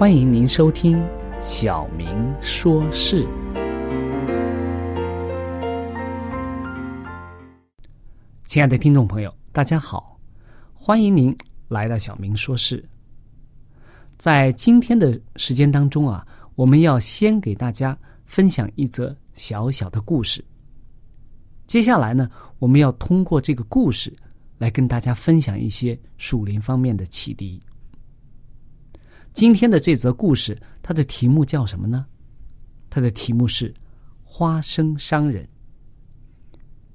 欢迎您收听《小明说事》。亲爱的听众朋友，大家好，欢迎您来到《小明说事》。在今天的时间当中啊，我们要先给大家分享一则小小的故事。接下来呢，我们要通过这个故事来跟大家分享一些属灵方面的启迪。今天的这则故事，它的题目叫什么呢？它的题目是“花生商人”。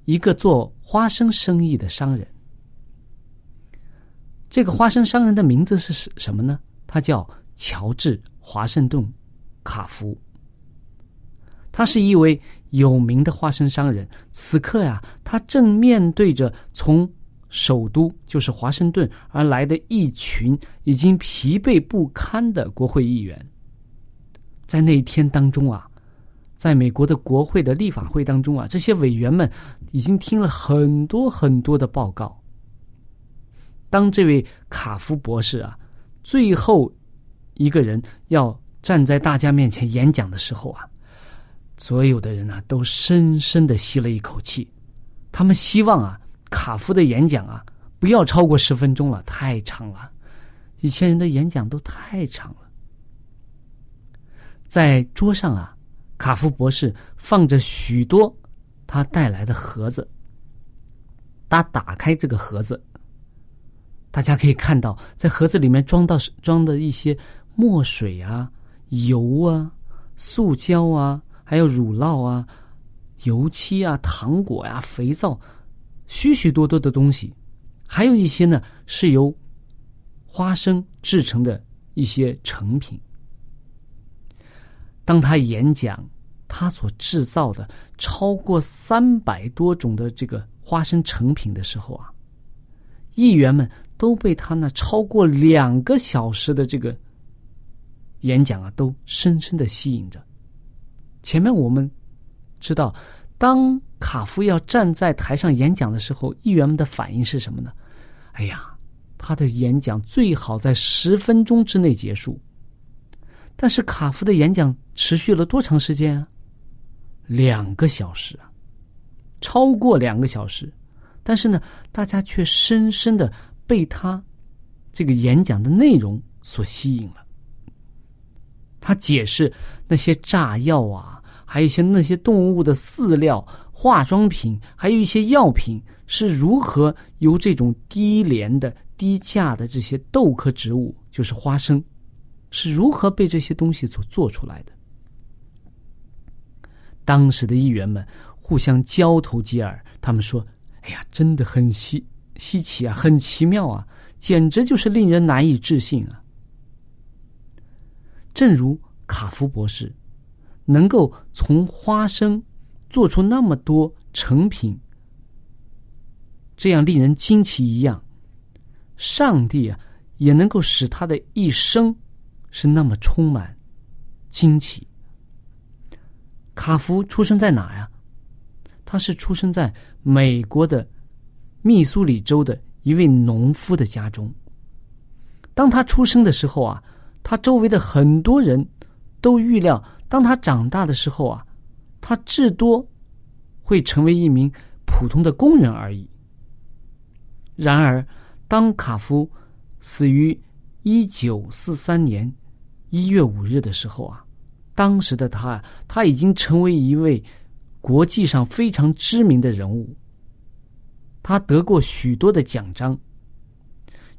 一个做花生生意的商人，这个花生商人的名字是什么呢？他叫乔治·华盛顿·卡福。他是一位有名的花生商人。此刻呀，他正面对着从。首都就是华盛顿而来的一群已经疲惫不堪的国会议员，在那一天当中啊，在美国的国会的立法会当中啊，这些委员们已经听了很多很多的报告。当这位卡夫博士啊，最后一个人要站在大家面前演讲的时候啊，所有的人呢都深深的吸了一口气，他们希望啊。卡夫的演讲啊，不要超过十分钟了，太长了。以前人的演讲都太长了。在桌上啊，卡夫博士放着许多他带来的盒子。他打开这个盒子，大家可以看到，在盒子里面装到装的一些墨水啊、油啊、塑胶啊，还有乳酪啊、油漆啊、糖果呀、肥皂。许许多多的东西，还有一些呢是由花生制成的一些成品。当他演讲他所制造的超过三百多种的这个花生成品的时候啊，议员们都被他那超过两个小时的这个演讲啊，都深深的吸引着。前面我们知道，当。卡夫要站在台上演讲的时候，议员们的反应是什么呢？哎呀，他的演讲最好在十分钟之内结束。但是卡夫的演讲持续了多长时间啊？两个小时啊，超过两个小时。但是呢，大家却深深的被他这个演讲的内容所吸引了。他解释那些炸药啊，还有一些那些动物的饲料。化妆品还有一些药品是如何由这种低廉的、低价的这些豆科植物，就是花生，是如何被这些东西所做出来的。当时的议员们互相交头接耳，他们说：“哎呀，真的很稀稀奇啊，很奇妙啊，简直就是令人难以置信啊！”正如卡夫博士能够从花生做出那么多成品，这样令人惊奇一样，上帝啊，也能够使他的一生。是那么充满惊奇。卡夫出生在哪呀？他是出生在美国的密苏里州的一位农夫的家中。当他出生的时候啊，他周围的很多人都预料，当他长大的时候啊，他至多会成为一名普通的工人而已。然而，当卡夫死于一九四三年。一月五日的时候啊，当时的他他已经成为一位国际上非常知名的人物。他得过许多的奖章，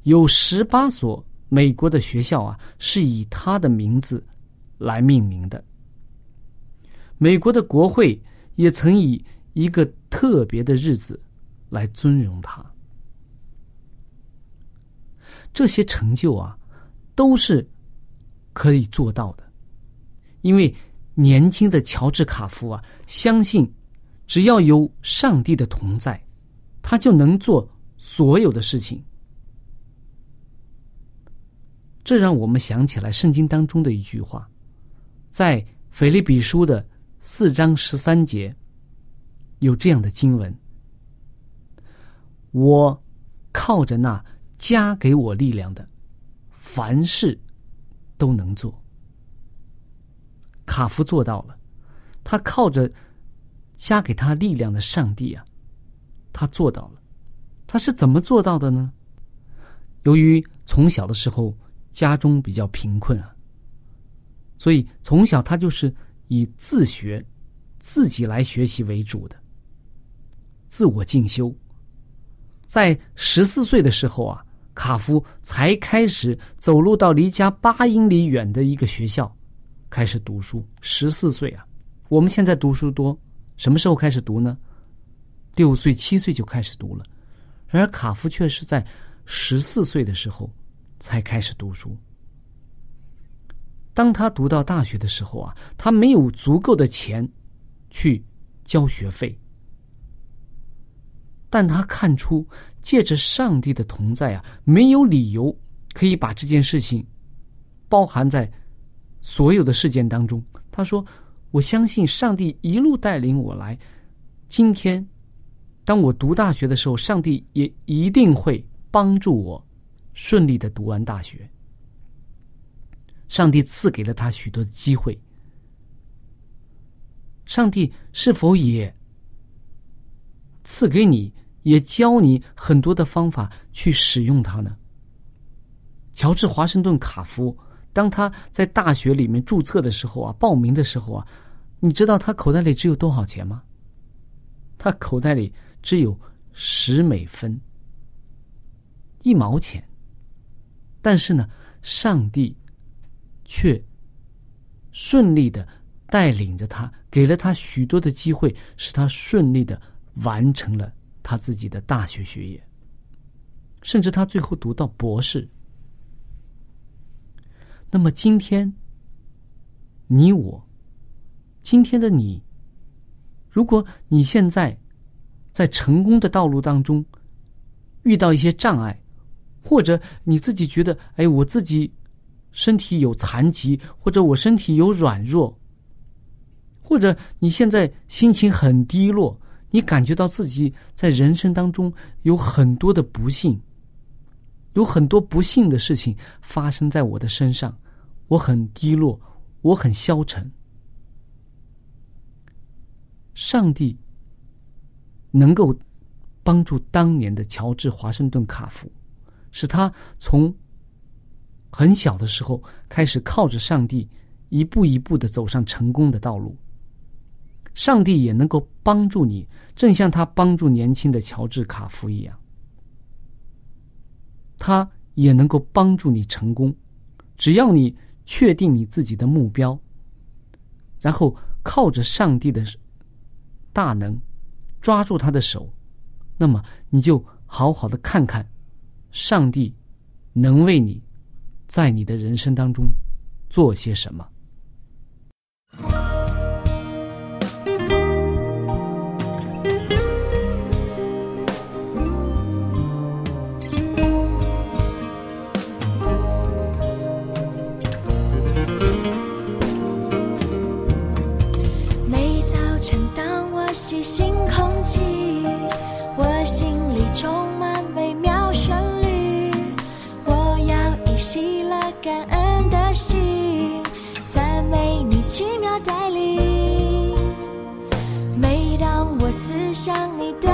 有十八所美国的学校啊是以他的名字来命名的。美国的国会也曾以一个特别的日子来尊荣他。这些成就啊，都是。可以做到的，因为年轻的乔治卡夫啊，相信只要有上帝的同在，他就能做所有的事情。这让我们想起来圣经当中的一句话，在腓利比书的四章十三节有这样的经文：“我靠着那加给我力量的，凡事。”都能做，卡夫做到了。他靠着加给他力量的上帝啊，他做到了。他是怎么做到的呢？由于从小的时候家中比较贫困啊，所以从小他就是以自学、自己来学习为主的，自我进修。在十四岁的时候啊。卡夫才开始走路到离家八英里远的一个学校，开始读书。十四岁啊，我们现在读书多，什么时候开始读呢？六岁、七岁就开始读了，然而卡夫却是在十四岁的时候才开始读书。当他读到大学的时候啊，他没有足够的钱去交学费，但他看出。借着上帝的同在啊，没有理由可以把这件事情包含在所有的事件当中。他说：“我相信上帝一路带领我来，今天当我读大学的时候，上帝也一定会帮助我顺利的读完大学。上帝赐给了他许多的机会，上帝是否也赐给你？”也教你很多的方法去使用它呢。乔治华盛顿卡夫，当他在大学里面注册的时候啊，报名的时候啊，你知道他口袋里只有多少钱吗？他口袋里只有十美分，一毛钱。但是呢，上帝却顺利的带领着他，给了他许多的机会，使他顺利的完成了。他自己的大学学业，甚至他最后读到博士。那么今天，你我，今天的你，如果你现在在成功的道路当中遇到一些障碍，或者你自己觉得，哎，我自己身体有残疾，或者我身体有软弱，或者你现在心情很低落。你感觉到自己在人生当中有很多的不幸，有很多不幸的事情发生在我的身上，我很低落，我很消沉。上帝能够帮助当年的乔治华盛顿卡夫，使他从很小的时候开始靠着上帝，一步一步的走上成功的道路。上帝也能够帮助你，正像他帮助年轻的乔治卡夫一样，他也能够帮助你成功。只要你确定你自己的目标，然后靠着上帝的大能抓住他的手，那么你就好好的看看，上帝能为你在你的人生当中做些什么。每早晨，当我醒要以喜乐感恩的心，赞美你奇妙带领。每当我思想你的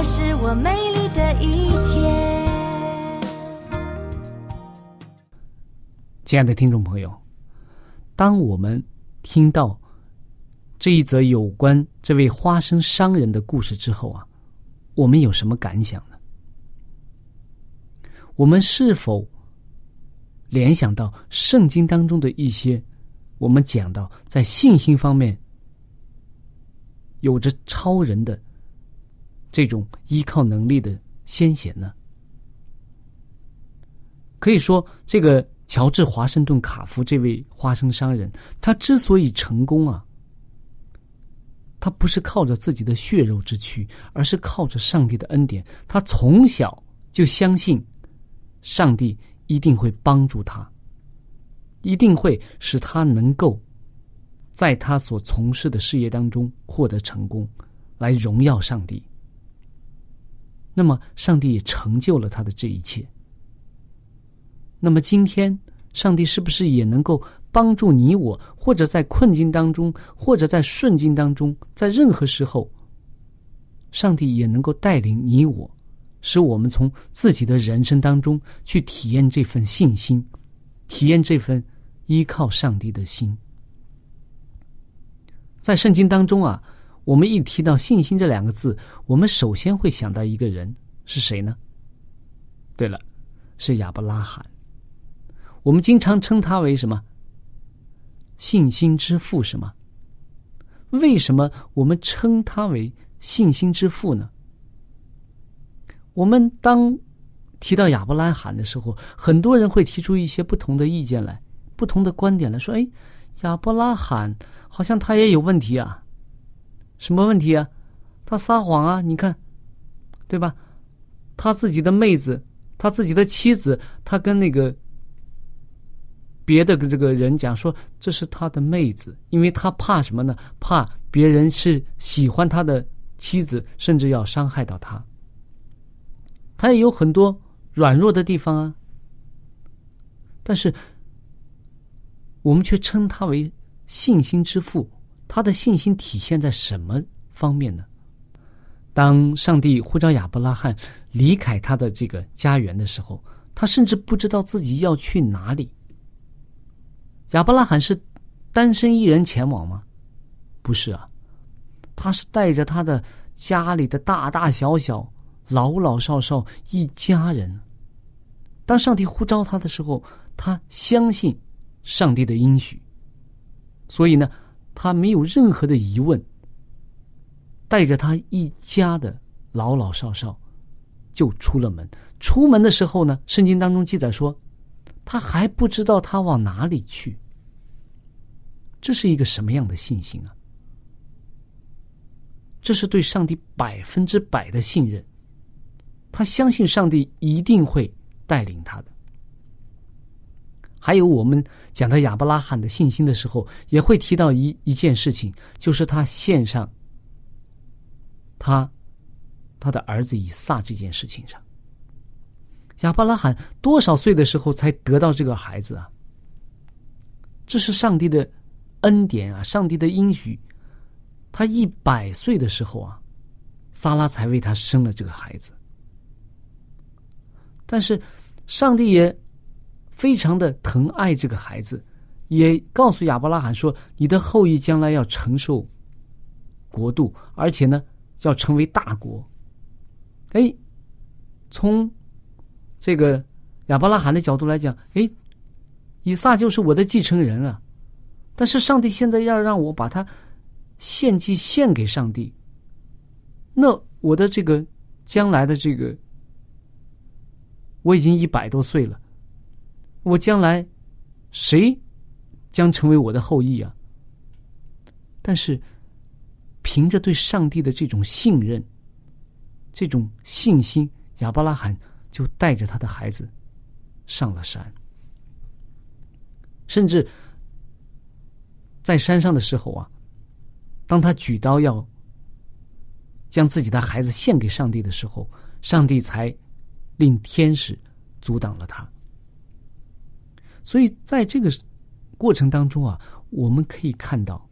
这是我美丽的一天。亲爱的听众朋友，当我们听到这一则有关这位花生商人的故事之后啊，我们有什么感想呢？我们是否联想到圣经当中的一些我们讲到在信心方面有着超人的这种依靠能力的先贤呢？可以说，这个乔治华盛顿卡夫这位花生商人，他之所以成功啊，他不是靠着自己的血肉之躯，而是靠着上帝的恩典。他从小就相信，上帝一定会帮助他，一定会使他能够在他所从事的事业当中获得成功，来荣耀上帝。那么，上帝也成就了他的这一切。那么今天，上帝是不是也能够帮助你我，或者在困境当中，或者在顺境当中，在任何时候，上帝也能够带领你我，使我们从自己的人生当中去体验这份信心，体验这份依靠上帝的心。在圣经当中啊，我们一提到信心这两个字，我们首先会想到一个人是谁呢？对了，是亚伯拉罕。我们经常称他为什么？信心之父是吗？为什么我们称他为信心之父呢？我们当提到亚伯拉罕的时候，很多人会提出一些不同的意见来，不同的观点来说：“哎，亚伯拉罕好像他也有问题啊，什么问题啊？他撒谎啊！你看，对吧？他自己的妹子，他自己的妻子，他跟那个。”别的这个人讲说这是他的妹子，因为他怕什么呢？怕别人是喜欢他的妻子，甚至要伤害到他。他也有很多软弱的地方啊，但是我们却称他为信心之父。他的信心体现在什么方面呢？当上帝呼召亚伯拉罕离开他的这个家园的时候，他甚至不知道自己要去哪里。亚伯拉罕是单身一人前往吗？不是啊，他是带着他的家里的大大小小、老老少少一家人。当上帝呼召他的时候，他相信上帝的应许，所以呢，他没有任何的疑问，带着他一家的老老少少就出了门。出门的时候呢，圣经当中记载说。他还不知道他往哪里去，这是一个什么样的信心啊？这是对上帝百分之百的信任，他相信上帝一定会带领他的。还有我们讲到亚伯拉罕的信心的时候，也会提到一一件事情，就是他献上他他的儿子以撒这件事情上。亚伯拉罕多少岁的时候才得到这个孩子啊？这是上帝的恩典啊，上帝的应许。他一百岁的时候啊，撒拉才为他生了这个孩子。但是，上帝也非常的疼爱这个孩子，也告诉亚伯拉罕说：“你的后裔将来要承受国度，而且呢，要成为大国。”哎，从这个亚伯拉罕的角度来讲，哎，以撒就是我的继承人啊。但是上帝现在要让我把他献祭献给上帝，那我的这个将来的这个。我已经一百多岁了，我将来谁将成为我的后裔啊？但是凭着对上帝的这种信任、这种信心，亚伯拉罕就带着他的孩子上了山。甚至在山上的时候啊，当他举刀要将自己的孩子献给上帝的时候，上帝才。令天使阻挡了他，所以在这个过程当中啊，我们可以看到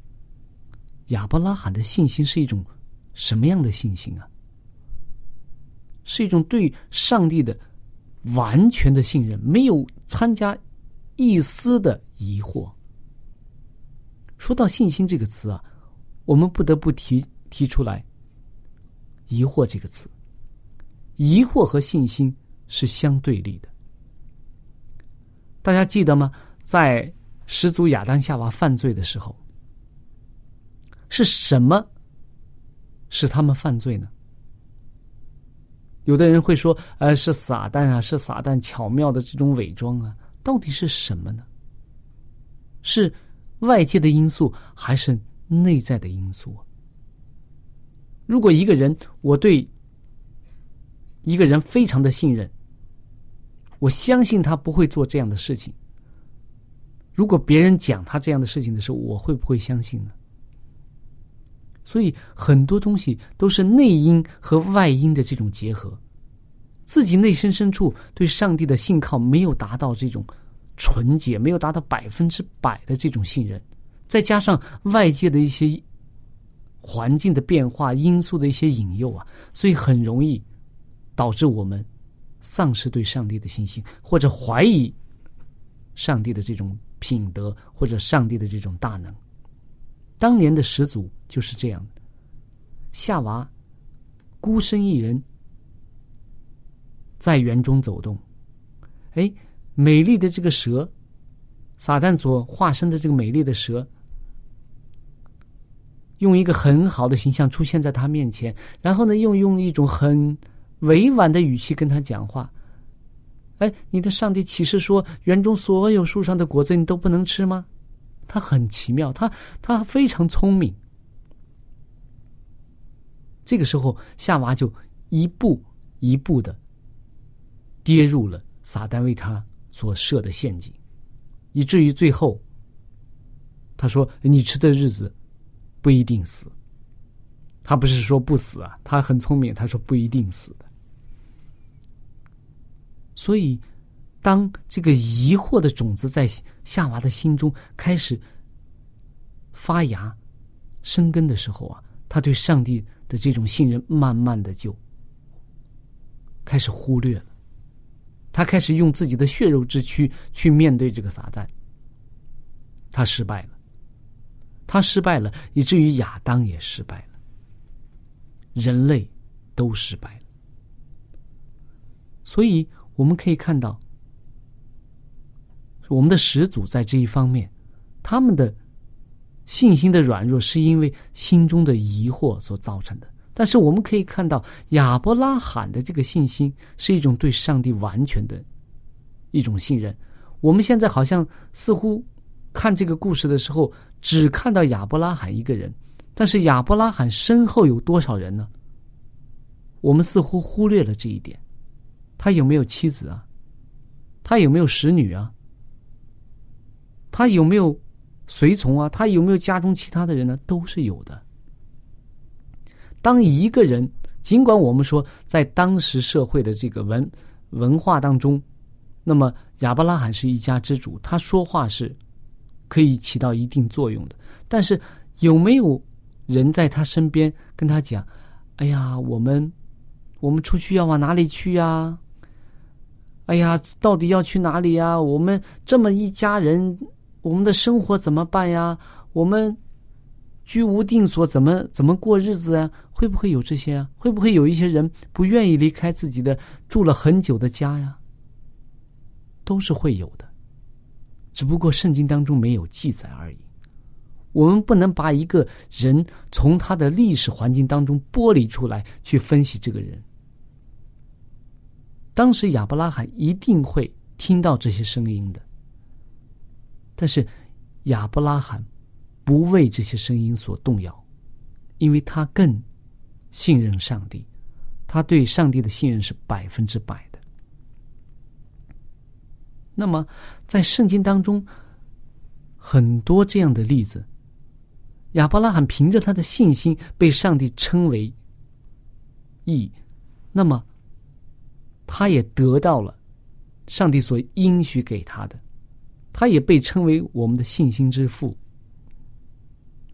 亚伯拉罕的信心是一种什么样的信心啊？是一种对上帝的完全的信任，没有参加一丝的疑惑。说到信心这个词啊，我们不得不提提出来“疑惑”这个词。疑惑和信心是相对立的，大家记得吗？在始祖亚当夏娃犯罪的时候，是什么使他们犯罪呢？有的人会说：“呃，是撒旦啊，是撒旦巧妙的这种伪装啊。”到底是什么呢？是外界的因素，还是内在的因素？如果一个人，我对。一个人非常的信任，我相信他不会做这样的事情。如果别人讲他这样的事情的时候，我会不会相信呢？所以很多东西都是内因和外因的这种结合。自己内心深处对上帝的信靠没有达到这种纯洁，没有达到百分之百的这种信任，再加上外界的一些环境的变化因素的一些引诱啊，所以很容易。导致我们丧失对上帝的信心，或者怀疑上帝的这种品德，或者上帝的这种大能。当年的始祖就是这样，夏娃孤身一人在园中走动，哎，美丽的这个蛇，撒旦所化身的这个美丽的蛇，用一个很好的形象出现在他面前，然后呢，又用一种很。委婉的语气跟他讲话，哎，你的上帝启示说，园中所有树上的果子你都不能吃吗？他很奇妙，他他非常聪明。这个时候，夏娃就一步一步的跌入了撒旦为他所设的陷阱，以至于最后，他说：“你吃的日子不一定死。”他不是说不死啊，他很聪明，他说不一定死的。所以，当这个疑惑的种子在夏娃的心中开始发芽、生根的时候啊，他对上帝的这种信任慢慢的就开始忽略了。他开始用自己的血肉之躯去面对这个撒旦，他失败了，他失败了，以至于亚当也失败了，人类都失败了。所以。我们可以看到，我们的始祖在这一方面，他们的信心的软弱，是因为心中的疑惑所造成的。但是我们可以看到，亚伯拉罕的这个信心是一种对上帝完全的一种信任。我们现在好像似乎看这个故事的时候，只看到亚伯拉罕一个人，但是亚伯拉罕身后有多少人呢？我们似乎忽略了这一点。他有没有妻子啊？他有没有使女啊？他有没有随从啊？他有没有家中其他的人呢？都是有的。当一个人，尽管我们说在当时社会的这个文文化当中，那么亚伯拉罕是一家之主，他说话是可以起到一定作用的。但是有没有人在他身边跟他讲：“哎呀，我们我们出去要往哪里去呀？哎呀，到底要去哪里呀？我们这么一家人，我们的生活怎么办呀？我们居无定所，怎么怎么过日子啊？会不会有这些啊？会不会有一些人不愿意离开自己的住了很久的家呀？都是会有的，只不过圣经当中没有记载而已。我们不能把一个人从他的历史环境当中剥离出来去分析这个人。当时亚伯拉罕一定会听到这些声音的，但是亚伯拉罕不为这些声音所动摇，因为他更信任上帝，他对上帝的信任是百分之百的。那么，在圣经当中，很多这样的例子，亚伯拉罕凭着他的信心被上帝称为义，那么。他也得到了上帝所应许给他的，他也被称为我们的信心之父。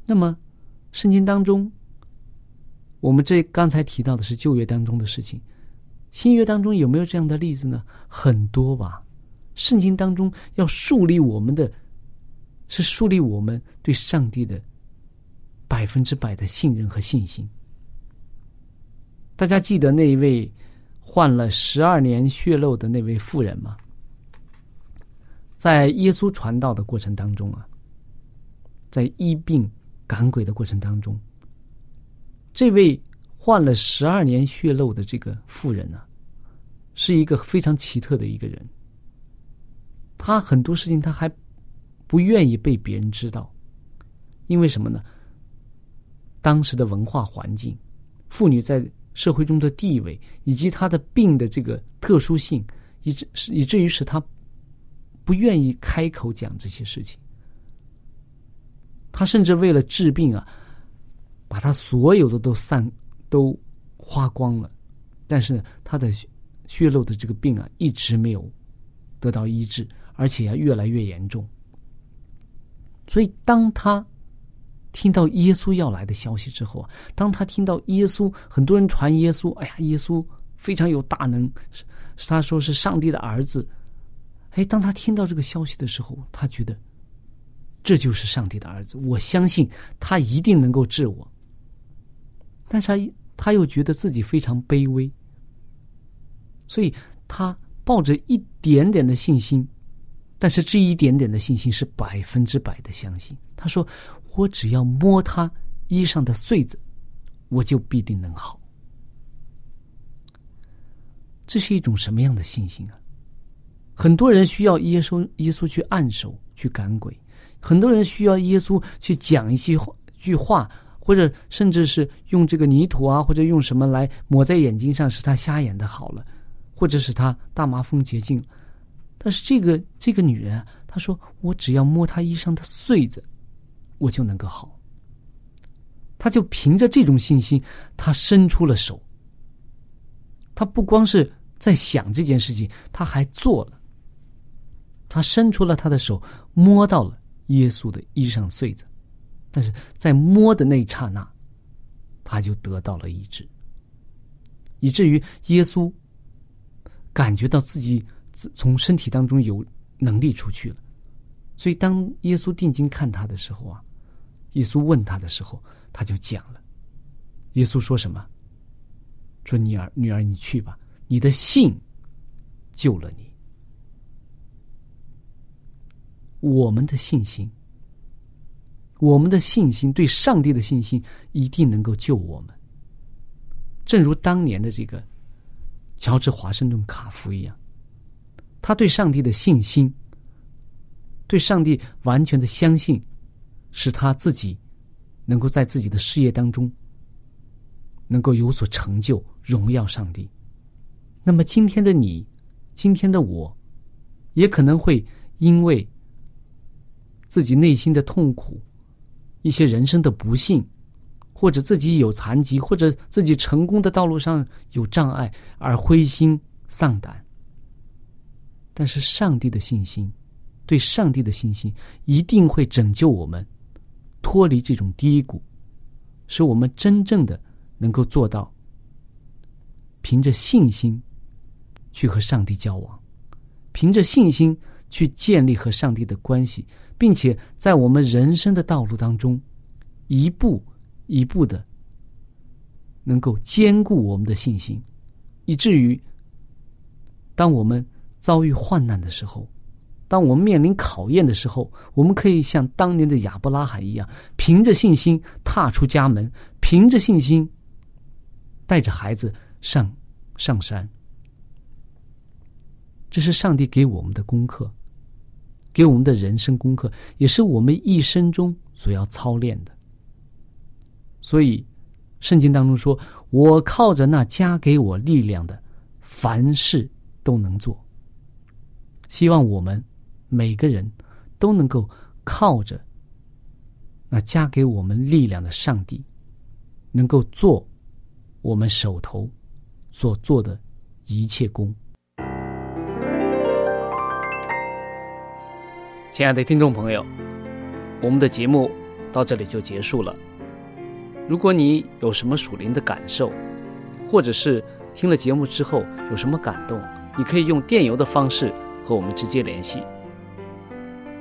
那么，圣经当中，我们这刚才提到的是旧约当中的事情，新约当中有没有这样的例子呢？很多吧。圣经当中要树立我们的，是树立我们对上帝的百分之百的信任和信心。大家记得那一位？患了十二年血漏的那位妇人吗？在耶稣传道的过程当中啊，在医病赶鬼的过程当中，这位患了十二年血漏的这个妇人呢，是一个非常奇特的一个人。他很多事情他还不愿意被别人知道，因为什么呢？当时的文化环境，妇女在。社会中的地位，以及他的病的这个特殊性，以至以至于使他不愿意开口讲这些事情。他甚至为了治病啊，把他所有的都散都花光了，但是他的血漏的这个病啊，一直没有得到医治，而且啊越来越严重。所以当他。听到耶稣要来的消息之后啊，当他听到耶稣，很多人传耶稣，哎呀，耶稣非常有大能，是他说是上帝的儿子。哎，当他听到这个消息的时候，他觉得这就是上帝的儿子，我相信他一定能够治我。但是他他又觉得自己非常卑微，所以他抱着一点点的信心，但是这一点点的信心是百分之百的相信。他说。我只要摸他衣裳的穗子，我就必定能好。这是一种什么样的信心啊？很多人需要耶稣，耶稣去按手去赶鬼；很多人需要耶稣去讲一些句话，或者甚至是用这个泥土啊，或者用什么来抹在眼睛上，使他瞎眼的好了，或者使他大麻风洁净。但是这个这个女人，她说：“我只要摸他衣裳的穗子。”我就能够好。他就凭着这种信心，他伸出了手。他不光是在想这件事情，他还做了。他伸出了他的手，摸到了耶稣的衣裳穗子，但是在摸的那一刹那，他就得到了医治，以至于耶稣感觉到自己从身体当中有能力出去了。所以，当耶稣定睛看他的时候啊，耶稣问他的时候，他就讲了。耶稣说什么？说女儿，女儿，你去吧，你的信救了你。我们的信心，我们的信心，对上帝的信心，一定能够救我们。正如当年的这个乔治华盛顿卡夫一样，他对上帝的信心。对上帝完全的相信，使他自己能够在自己的事业当中能够有所成就，荣耀上帝。那么今天的你，今天的我，也可能会因为自己内心的痛苦，一些人生的不幸，或者自己有残疾，或者自己成功的道路上有障碍而灰心丧胆。但是上帝的信心，对上帝的信心一定会拯救我们，脱离这种低谷，使我们真正的能够做到，凭着信心去和上帝交往，凭着信心去建立和上帝的关系，并且在我们人生的道路当中，一步一步的能够兼顾我们的信心，以至于当我们。遭遇患难的时候，当我们面临考验的时候，我们可以像当年的亚伯拉罕一样，凭着信心踏出家门，凭着信心带着孩子上上山。这是上帝给我们的功课，给我们的人生功课，也是我们一生中所要操练的。所以，圣经当中说：“我靠着那加给我力量的，凡事都能做。”希望我们每个人都能够靠着那加给我们力量的上帝，能够做我们手头所做的一切功。亲爱的听众朋友，我们的节目到这里就结束了。如果你有什么属灵的感受，或者是听了节目之后有什么感动，你可以用电邮的方式。和我们直接联系。